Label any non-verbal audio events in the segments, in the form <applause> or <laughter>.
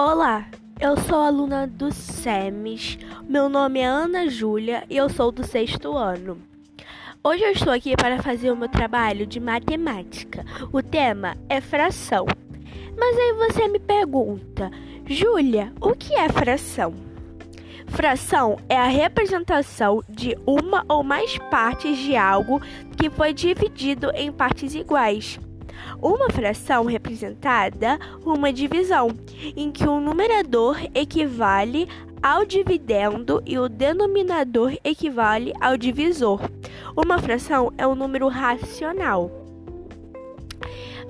Olá, eu sou aluna do SEMES. Meu nome é Ana Júlia e eu sou do sexto ano. Hoje eu estou aqui para fazer o meu trabalho de matemática. O tema é fração. Mas aí você me pergunta, Júlia, o que é fração? Fração é a representação de uma ou mais partes de algo que foi dividido em partes iguais. Uma fração representada uma divisão, em que o numerador equivale ao dividendo e o denominador equivale ao divisor. Uma fração é um número racional.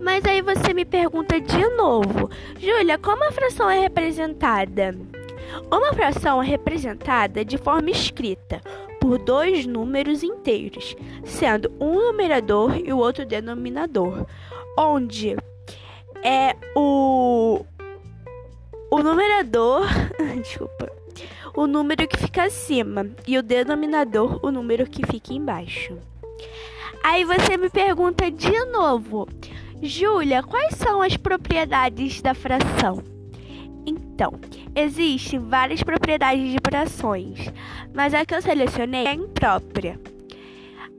Mas aí você me pergunta de novo, Júlia, como a fração é representada? Uma fração é representada de forma escrita por dois números inteiros, sendo um numerador e o outro denominador onde é o o numerador, <laughs> desculpa, o número que fica acima e o denominador, o número que fica embaixo. Aí você me pergunta de novo, Júlia, quais são as propriedades da fração? Então, existem várias propriedades de frações, mas a que eu selecionei é imprópria.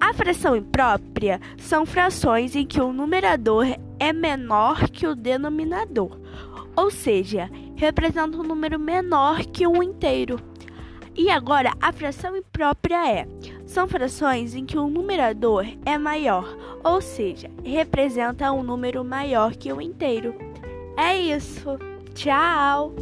A fração imprópria são frações em que o numerador é menor que o denominador, ou seja, representa um número menor que um inteiro. E agora, a fração imprópria é: são frações em que o numerador é maior, ou seja, representa um número maior que o inteiro. É isso. Tchau!